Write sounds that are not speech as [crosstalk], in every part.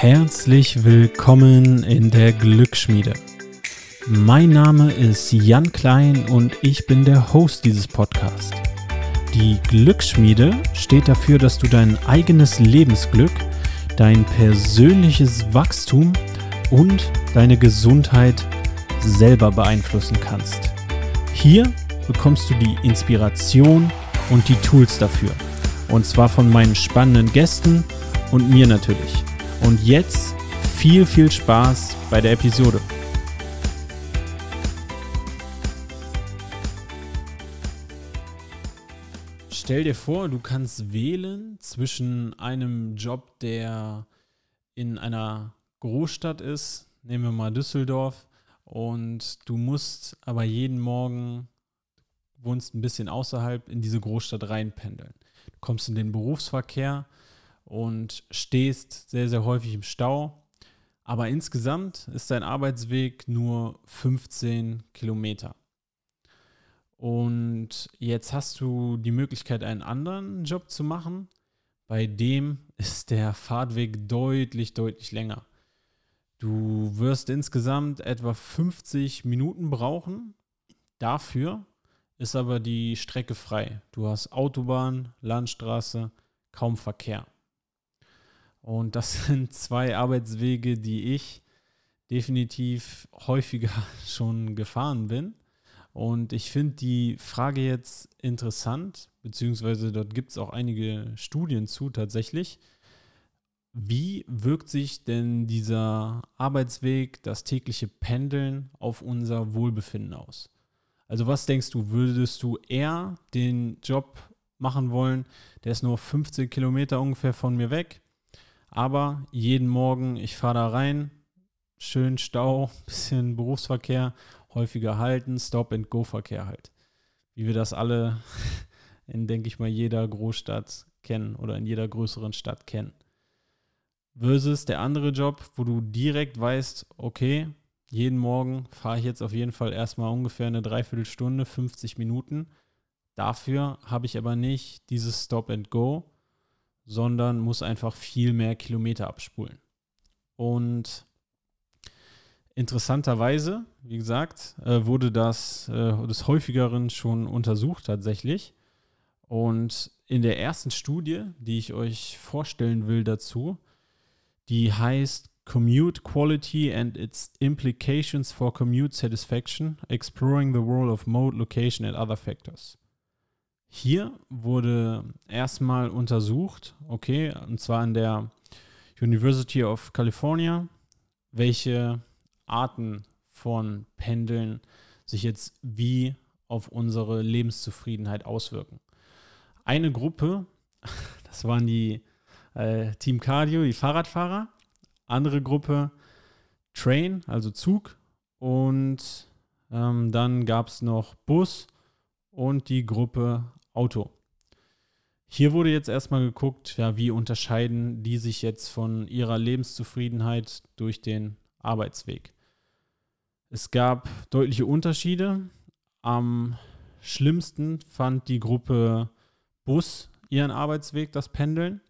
Herzlich willkommen in der Glücksschmiede. Mein Name ist Jan Klein und ich bin der Host dieses Podcasts. Die Glücksschmiede steht dafür, dass du dein eigenes Lebensglück, dein persönliches Wachstum und deine Gesundheit selber beeinflussen kannst. Hier bekommst du die Inspiration und die Tools dafür. Und zwar von meinen spannenden Gästen und mir natürlich. Und jetzt viel, viel Spaß bei der Episode. Stell dir vor, du kannst wählen zwischen einem Job, der in einer Großstadt ist, nehmen wir mal Düsseldorf, und du musst aber jeden Morgen, wohnst ein bisschen außerhalb, in diese Großstadt reinpendeln. Du kommst in den Berufsverkehr und stehst sehr, sehr häufig im Stau. Aber insgesamt ist dein Arbeitsweg nur 15 Kilometer. Und jetzt hast du die Möglichkeit, einen anderen Job zu machen. Bei dem ist der Fahrtweg deutlich, deutlich länger. Du wirst insgesamt etwa 50 Minuten brauchen. Dafür ist aber die Strecke frei. Du hast Autobahn, Landstraße, kaum Verkehr. Und das [laughs] sind zwei Arbeitswege, die ich definitiv häufiger [laughs] schon gefahren bin. Und ich finde die Frage jetzt interessant, beziehungsweise dort gibt es auch einige Studien zu tatsächlich. Wie wirkt sich denn dieser Arbeitsweg, das tägliche Pendeln auf unser Wohlbefinden aus? Also was denkst du, würdest du eher den Job machen wollen, der ist nur 15 Kilometer ungefähr von mir weg, aber jeden Morgen, ich fahre da rein, schön Stau, [laughs] bisschen Berufsverkehr, häufiger halten, Stop-and-Go-Verkehr halt. Wie wir das alle [laughs] in, denke ich mal, jeder Großstadt kennen oder in jeder größeren Stadt kennen. Versus der andere Job, wo du direkt weißt, okay, jeden Morgen fahre ich jetzt auf jeden Fall erstmal ungefähr eine Dreiviertelstunde, 50 Minuten. Dafür habe ich aber nicht dieses Stop and Go, sondern muss einfach viel mehr Kilometer abspulen. Und interessanterweise, wie gesagt, äh, wurde das äh, des häufigeren schon untersucht tatsächlich. Und in der ersten Studie, die ich euch vorstellen will dazu, die heißt Commute Quality and its Implications for Commute Satisfaction, Exploring the Role of Mode, Location and Other Factors. Hier wurde erstmal untersucht, okay, und zwar an der University of California, welche Arten von Pendeln sich jetzt wie auf unsere Lebenszufriedenheit auswirken. Eine Gruppe, [laughs] das waren die äh, Team Cardio, die Fahrradfahrer, andere Gruppe Train, also Zug und ähm, dann gab es noch Bus und die Gruppe Auto. Hier wurde jetzt erstmal geguckt, ja, wie unterscheiden die sich jetzt von ihrer Lebenszufriedenheit durch den Arbeitsweg. Es gab deutliche Unterschiede. Am schlimmsten fand die Gruppe Bus ihren Arbeitsweg, das Pendeln.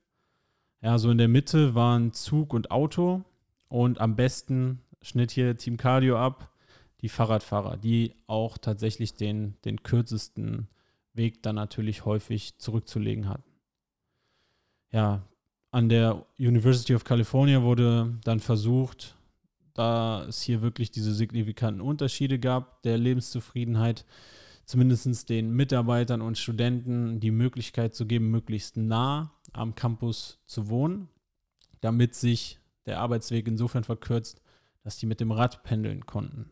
Ja, so in der Mitte waren Zug und Auto und am besten schnitt hier Team Cardio ab, die Fahrradfahrer, die auch tatsächlich den, den kürzesten Weg dann natürlich häufig zurückzulegen hatten. Ja, an der University of California wurde dann versucht, da es hier wirklich diese signifikanten Unterschiede gab der Lebenszufriedenheit, zumindest den Mitarbeitern und Studenten die Möglichkeit zu geben, möglichst nah am Campus zu wohnen, damit sich der Arbeitsweg insofern verkürzt, dass die mit dem Rad pendeln konnten.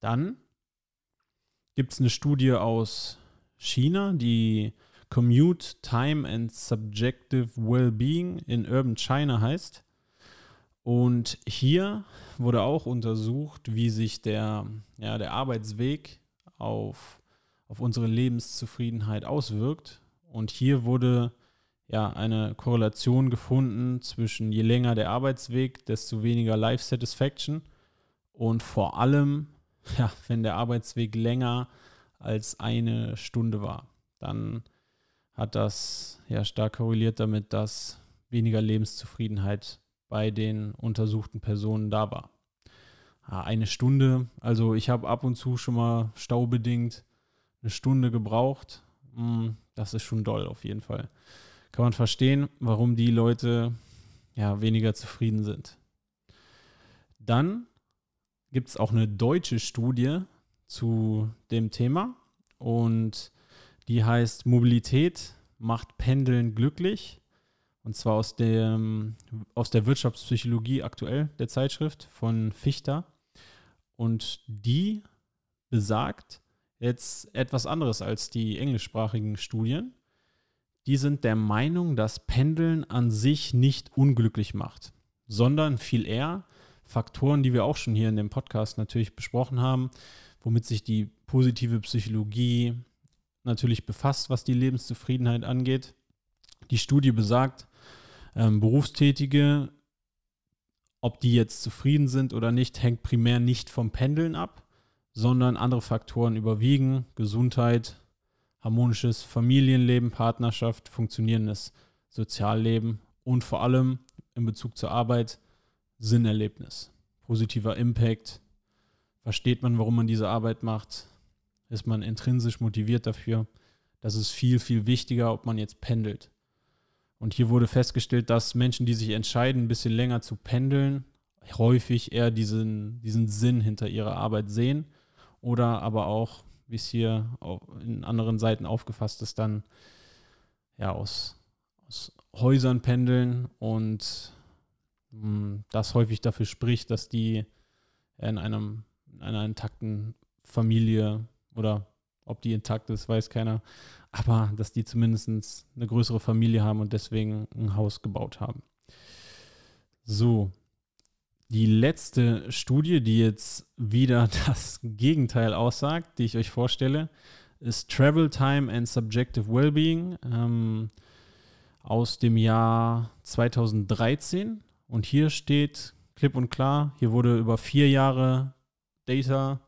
Dann gibt es eine Studie aus China, die Commute Time and Subjective Wellbeing in Urban China heißt. Und hier wurde auch untersucht, wie sich der, ja, der Arbeitsweg auf, auf unsere Lebenszufriedenheit auswirkt. Und hier wurde ja eine Korrelation gefunden zwischen je länger der Arbeitsweg, desto weniger Life Satisfaction. Und vor allem, [laughs] ja, wenn der Arbeitsweg länger als eine Stunde war. Dann hat das ja stark korreliert damit, dass weniger Lebenszufriedenheit bei den untersuchten Personen da war. Eine Stunde, also ich habe ab und zu schon mal staubedingt eine Stunde gebraucht. Hm, das ist schon doll auf jeden Fall. Kann man verstehen, warum die Leute ja weniger zufrieden sind. Dann gibt es auch eine deutsche Studie zu dem Thema und die heißt Mobilität macht Pendeln glücklich. Und zwar aus, dem, aus der Wirtschaftspsychologie aktuell, der Zeitschrift von Fichter. Und die besagt jetzt etwas anderes als die englischsprachigen Studien. Die sind der Meinung, dass Pendeln an sich nicht unglücklich macht, sondern viel eher Faktoren, die wir auch schon hier in dem Podcast natürlich besprochen haben, womit sich die positive Psychologie natürlich befasst, was die Lebenszufriedenheit angeht. Die Studie besagt, ähm, Berufstätige, ob die jetzt zufrieden sind oder nicht, hängt primär nicht vom Pendeln ab, sondern andere Faktoren überwiegen. Gesundheit, harmonisches Familienleben, Partnerschaft, funktionierendes Sozialleben und vor allem in Bezug zur Arbeit Sinnerlebnis, positiver Impact. Versteht man, warum man diese Arbeit macht? Ist man intrinsisch motiviert dafür? Das ist viel, viel wichtiger, ob man jetzt pendelt. Und hier wurde festgestellt, dass Menschen, die sich entscheiden, ein bisschen länger zu pendeln, häufig eher diesen, diesen Sinn hinter ihrer Arbeit sehen oder aber auch, wie es hier in anderen Seiten aufgefasst ist, dann ja aus, aus Häusern pendeln und mh, hm, das häufig dafür spricht, dass die in, einem, in einer intakten Familie oder ob die intakt ist, weiß keiner, aber dass die zumindest eine größere Familie haben und deswegen ein Haus gebaut haben. So, die letzte Studie, die jetzt wieder [laughs] das Gegenteil aussagt, die ich euch vorstelle, ist Travel Time and Subjective Wellbeing ähm, aus dem Jahr 2013. Und hier steht klipp und klar, hier wurde über vier Jahre Data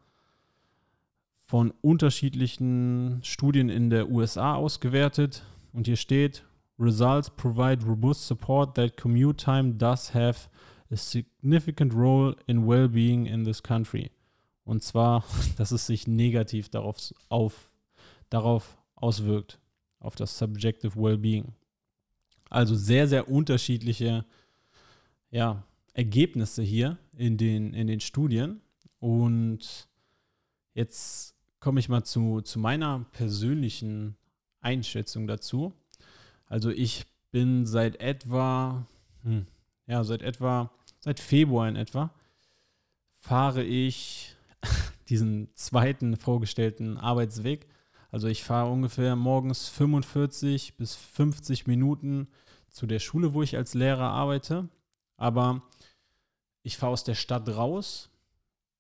von unterschiedlichen Studien in der USA ausgewertet und hier steht, Results provide robust support that commute time does have a significant role in well-being in this country. Und zwar, [laughs] dass es sich negativ darauf, auf, darauf auswirkt, auf das subjective well-being. Also sehr, sehr unterschiedliche ja, Ergebnisse hier in den, in den Studien. Und jetzt komme ich mal zu, zu meiner persönlichen Einschätzung dazu. Also ich bin seit etwa, hm, ja, seit etwa, seit Februar in etwa, fahre ich [laughs] diesen zweiten vorgestellten Arbeitsweg. Also ich fahre ungefähr morgens 45 bis 50 Minuten zu der Schule, wo ich als Lehrer arbeite. Aber ich fahre aus der Stadt raus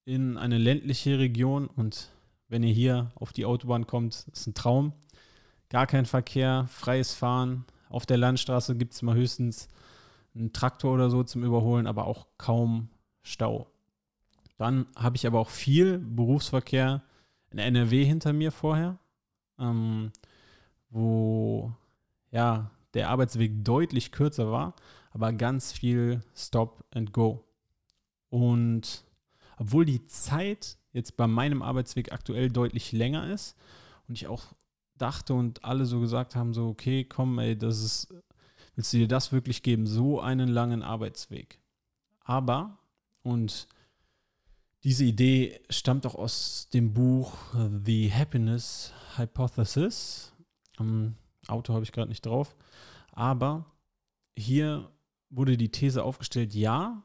in eine ländliche Region und wenn ihr hier auf die Autobahn kommt, ist ein Traum. Gar kein Verkehr, freies Fahren. Auf der Landstraße gibt es mal höchstens einen Traktor oder so zum Überholen, aber auch kaum Stau. Dann habe ich aber auch viel Berufsverkehr in NRW hinter mir vorher, ähm, wo ja der Arbeitsweg deutlich kürzer war, aber ganz viel Stop and Go. Und obwohl die Zeit jetzt bei meinem Arbeitsweg aktuell deutlich länger ist und ich auch dachte und alle so gesagt haben, so, okay, komm, ey, das ist, willst du dir das wirklich geben, so einen langen Arbeitsweg? Aber, und diese Idee stammt auch aus dem Buch The Happiness Hypothesis. Um, Auto habe ich gerade nicht drauf. Aber hier wurde die These aufgestellt, ja,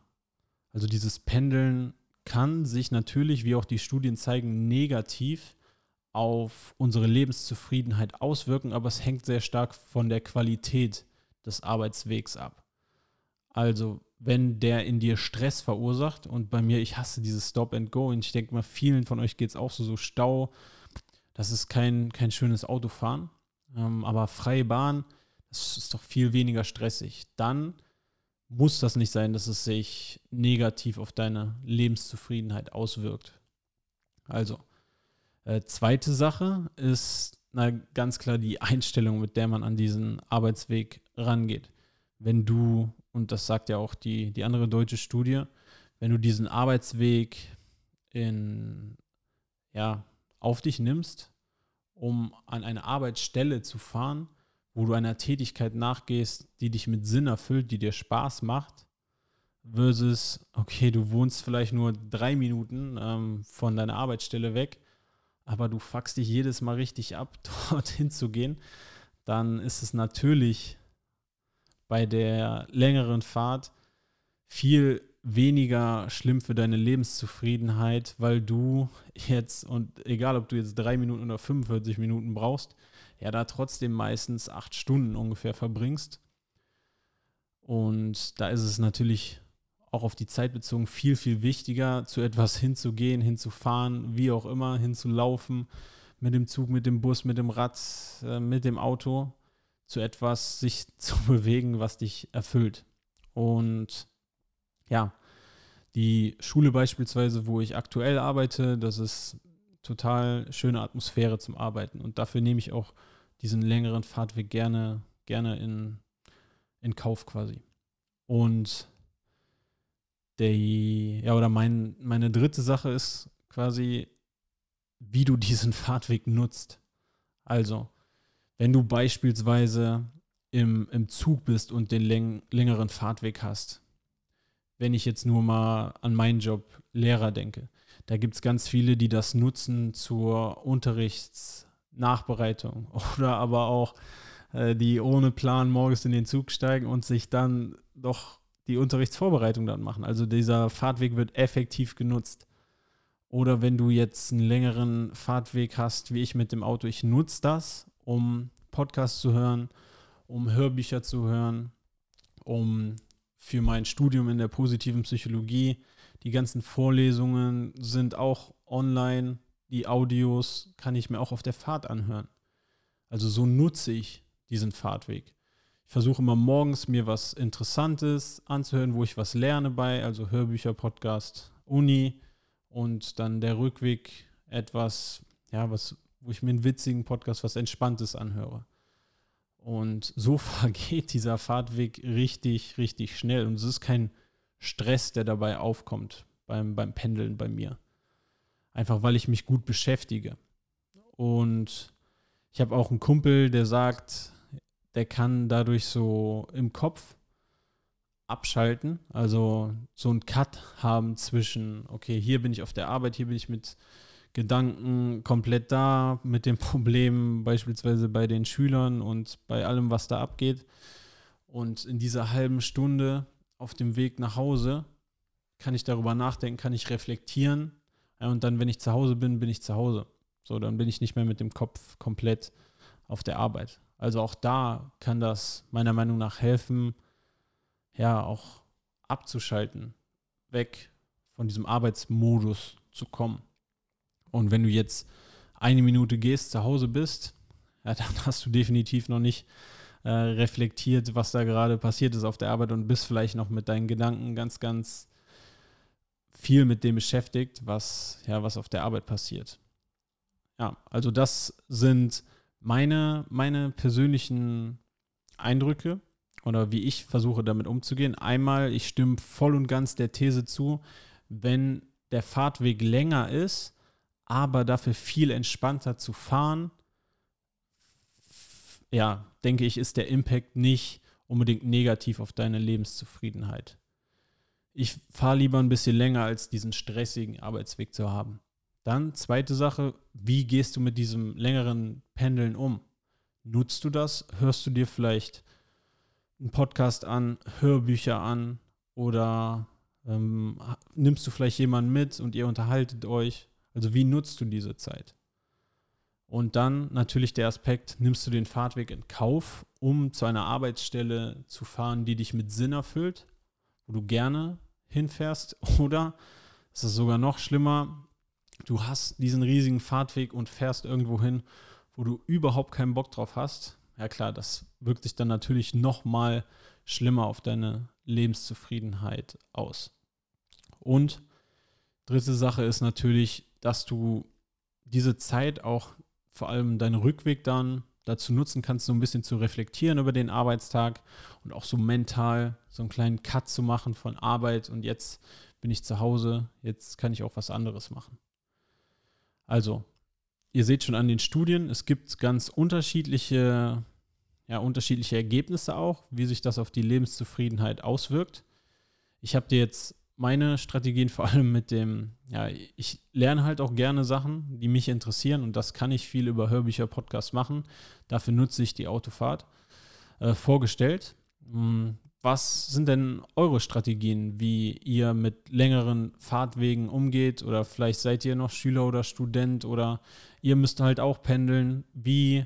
also dieses Pendeln kann sich natürlich, wie auch die Studien zeigen, negativ auf unsere Lebenszufriedenheit auswirken, aber es hängt sehr stark von der Qualität des Arbeitswegs ab. Also, wenn der in dir Stress verursacht und bei mir, ich hasse dieses Stop and Go und ich denke mal, vielen von euch geht es auch so, so Stau, das ist kein, kein schönes Autofahren, ähm, aber freie Bahn, das ist doch viel weniger stressig. Dann muss das nicht sein, dass es sich negativ auf deine Lebenszufriedenheit auswirkt. Also, äh, zweite Sache ist na, ganz klar die Einstellung, mit der man an diesen Arbeitsweg rangeht. wenn du, und das sagt ja auch die, die andere deutsche Studie, wenn du diesen Arbeitsweg in, ja, auf dich nimmst, um an eine Arbeitsstelle zu fahren, wo du einer Tätigkeit nachgehst, die dich mit Sinn erfüllt, die dir Spaß macht, versus, okay, du wohnst vielleicht nur drei Minuten ähm, von deiner Arbeitsstelle weg, aber du fuckst dich jedes Mal richtig ab, [laughs] dorthin zu gehen, dann ist es natürlich bei der längeren Fahrt viel weniger schlimm für deine Lebenszufriedenheit, weil du jetzt, und egal ob du jetzt drei Minuten oder 45 Minuten brauchst, ja da trotzdem meistens acht Stunden ungefähr verbringst. Und da ist es natürlich auch auf die Zeit bezogen viel, viel wichtiger, zu etwas hinzugehen, hinzufahren, wie auch immer, hinzulaufen, mit dem Zug, mit dem Bus, mit dem Rad, äh, mit dem Auto, zu etwas sich [laughs] zu bewegen, was dich erfüllt. Und ja, die Schule beispielsweise, wo ich aktuell arbeite, das ist total schöne Atmosphäre zum Arbeiten. Und dafür nehme ich auch diesen längeren Fahrtweg gerne, gerne in, in Kauf quasi. Und die, ja, oder mein, meine dritte Sache ist quasi, wie du [laughs] diesen Fahrtweg nutzt. Also, wenn du beispielsweise im, im Zug bist und den läng, längeren Fahrtweg hast, wenn ich jetzt nur mal an meinen Job Lehrer denke. Da gibt es ganz viele, die das nutzen zur Unterrichtsnachbereitung [laughs] oder aber auch äh, die ohne Plan morgens in den Zug steigen und sich dann doch die Unterrichtsvorbereitung dann machen. Also dieser Fahrtweg wird effektiv genutzt. Oder wenn du jetzt einen längeren Fahrtweg hast, wie ich mit dem Auto, ich nutze das, um Podcasts zu hören, um Hörbücher zu hören, um für mein Studium in der positiven Psychologie. Die ganzen Vorlesungen sind auch online. Die Audios kann ich mir auch auf der Fahrt anhören. Also so nutze ich diesen Fahrtweg. Ich versuche immer morgens mir was Interessantes anzuhören, wo ich was lerne bei, also Hörbücher, Podcast, Uni und dann der Rückweg etwas, ja, was, wo ich mir einen witzigen Podcast, was Entspanntes anhöre. Und so [laughs] vergeht dieser Fahrtweg richtig, richtig schnell. Und es ist kein Stress, der dabei aufkommt beim, beim Pendeln bei mir. Einfach weil ich mich gut beschäftige. Und ich habe auch einen Kumpel, der sagt, der kann dadurch so im Kopf abschalten, also so einen Cut haben zwischen, okay, hier bin ich auf der Arbeit, hier bin ich mit Gedanken komplett da mit den [laughs] Problemen beispielsweise bei den Schülern und bei allem, was da abgeht. Und in dieser halben Stunde auf dem Weg nach Hause kann ich darüber nachdenken, kann ich reflektieren. Ja, und dann, wenn ich zu Hause bin, bin ich zu Hause. So, dann bin ich nicht mehr mit dem Kopf komplett auf der Arbeit. Also auch da kann das meiner Meinung nach helfen, ja, auch abzuschalten, weg von diesem Arbeitsmodus zu kommen. Und wenn du jetzt eine Minute gehst, zu Hause bist, ja, dann [laughs] hast du definitiv noch nicht äh, reflektiert, was da gerade passiert ist auf der Arbeit und bist vielleicht noch mit deinen Gedanken ganz, ganz viel mit dem beschäftigt, was, ja, was auf der Arbeit passiert. Ja, also das sind meine, meine persönlichen Eindrücke oder wie ich versuche damit umzugehen. Einmal, ich stimme voll und ganz der These zu, wenn der Fahrtweg länger ist, aber dafür viel entspannter zu fahren, ja, denke ich, ist der Impact nicht unbedingt negativ auf deine Lebenszufriedenheit. Ich fahre lieber ein bisschen länger, als diesen stressigen Arbeitsweg zu haben. Dann zweite Sache, wie gehst du mit diesem längeren Pendeln um? Nutzt du das? Hörst du dir vielleicht einen Podcast an, Hörbücher an oder ähm, nimmst du vielleicht jemanden mit und ihr unterhaltet euch? Also wie nutzt du diese Zeit? Und dann natürlich der Aspekt, nimmst du den Fahrtweg in Kauf, um zu einer Arbeitsstelle zu fahren, die dich mit Sinn erfüllt, wo du gerne hinfährst? [laughs] Oder ist es sogar noch schlimmer, du hast diesen riesigen Fahrtweg und fährst irgendwo hin, wo du überhaupt keinen Bock drauf hast? Ja klar, das wirkt sich dann natürlich noch mal schlimmer auf deine Lebenszufriedenheit aus. Und dritte Sache ist natürlich, dass du diese Zeit auch vor allem deinen Rückweg dann dazu nutzen kannst, so ein bisschen zu reflektieren über den Arbeitstag und auch so mental so einen kleinen Cut zu machen von Arbeit und jetzt bin ich zu Hause, jetzt kann ich auch was anderes machen. Also, ihr seht schon an den Studien, es gibt ganz unterschiedliche, ja, unterschiedliche Ergebnisse auch, wie sich das auf die Lebenszufriedenheit auswirkt. Ich habe dir jetzt meine Strategien vor allem mit dem, ja, ich lerne halt auch gerne Sachen, die mich interessieren und das kann ich viel über Hörbücher, Podcasts machen. Dafür nutze ich die Autofahrt äh, vorgestellt. Hm, was sind denn eure Strategien, wie ihr mit längeren Fahrtwegen umgeht? Oder vielleicht seid ihr noch Schüler oder Student oder ihr müsst halt auch pendeln. Wie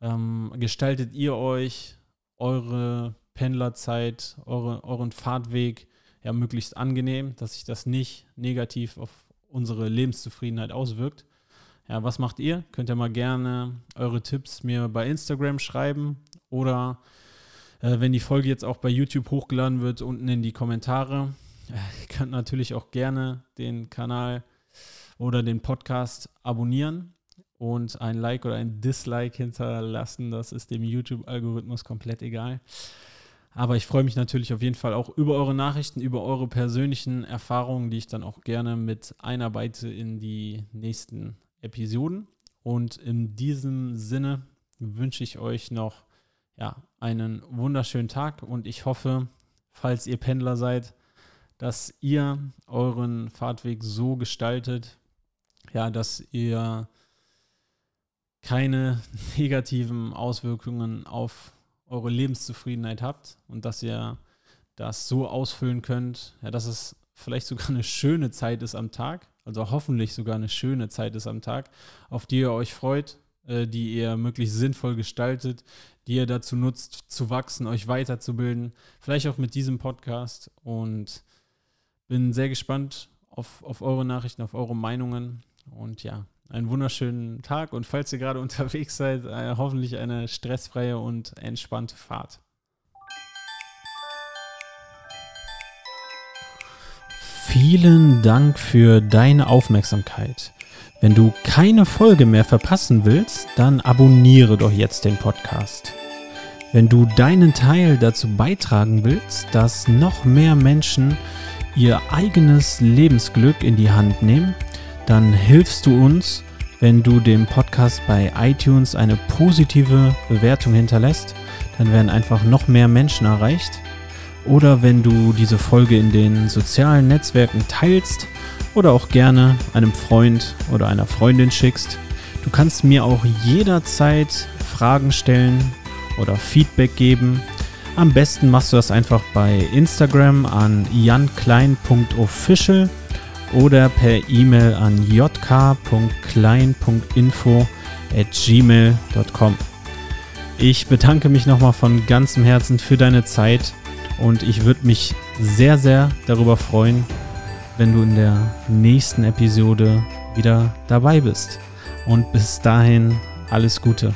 ähm, gestaltet ihr euch eure Pendlerzeit, eure, euren Fahrtweg ja möglichst angenehm, dass sich das nicht negativ auf unsere Lebenszufriedenheit auswirkt? Ja, was macht ihr? Könnt ihr mal gerne eure Tipps mir bei Instagram schreiben oder äh, wenn die Folge jetzt auch bei YouTube hochgeladen wird, unten in die Kommentare. Äh, [laughs] ihr könnt natürlich auch gerne den Kanal oder den Podcast abonnieren und ein Like oder ein Dislike hinterlassen. Das ist dem YouTube-Algorithmus komplett egal. Aber ich freue mich natürlich auf jeden Fall auch über eure Nachrichten, über eure persönlichen Erfahrungen, die ich dann auch gerne mit einarbeite in die nächsten Episoden. Und in diesem Sinne wünsche ich euch noch ja, einen wunderschönen Tag und ich hoffe, falls ihr Pendler seid, dass ihr euren Fahrtweg so gestaltet, ja, dass ihr keine [laughs] negativen Auswirkungen auf eure Lebenszufriedenheit habt und dass ihr das so ausfüllen könnt, ja, dass es vielleicht sogar eine schöne Zeit ist am Tag, also hoffentlich sogar eine schöne Zeit ist am Tag, auf die ihr euch freut, äh, die ihr möglichst sinnvoll gestaltet, die ihr dazu nutzt, zu wachsen, euch weiterzubilden. Vielleicht auch mit diesem Podcast. Und bin sehr gespannt auf, auf eure Nachrichten, auf eure Meinungen. Und ja, einen wunderschönen Tag. Und falls ihr gerade [laughs] unterwegs seid, äh, hoffentlich eine stressfreie und entspannte Fahrt. Vielen Dank für deine Aufmerksamkeit. Wenn du keine Folge mehr verpassen willst, dann abonniere doch jetzt den Podcast. Wenn du deinen Teil dazu beitragen willst, dass noch mehr Menschen ihr eigenes Lebensglück in die Hand nehmen, dann hilfst du uns, wenn du dem Podcast bei iTunes eine positive Bewertung hinterlässt. Dann werden einfach noch mehr Menschen erreicht. Oder wenn du diese Folge in den sozialen Netzwerken teilst oder auch gerne einem Freund oder einer Freundin schickst. Du kannst mir auch jederzeit Fragen stellen oder Feedback geben. Am besten machst du das einfach bei Instagram an janklein.official oder per E-Mail an jk.klein.info at gmail.com. Ich bedanke mich nochmal von ganzem Herzen für deine Zeit und ich würde mich sehr, sehr darüber freuen, wenn du in der nächsten Episode wieder dabei bist. Und bis dahin alles Gute.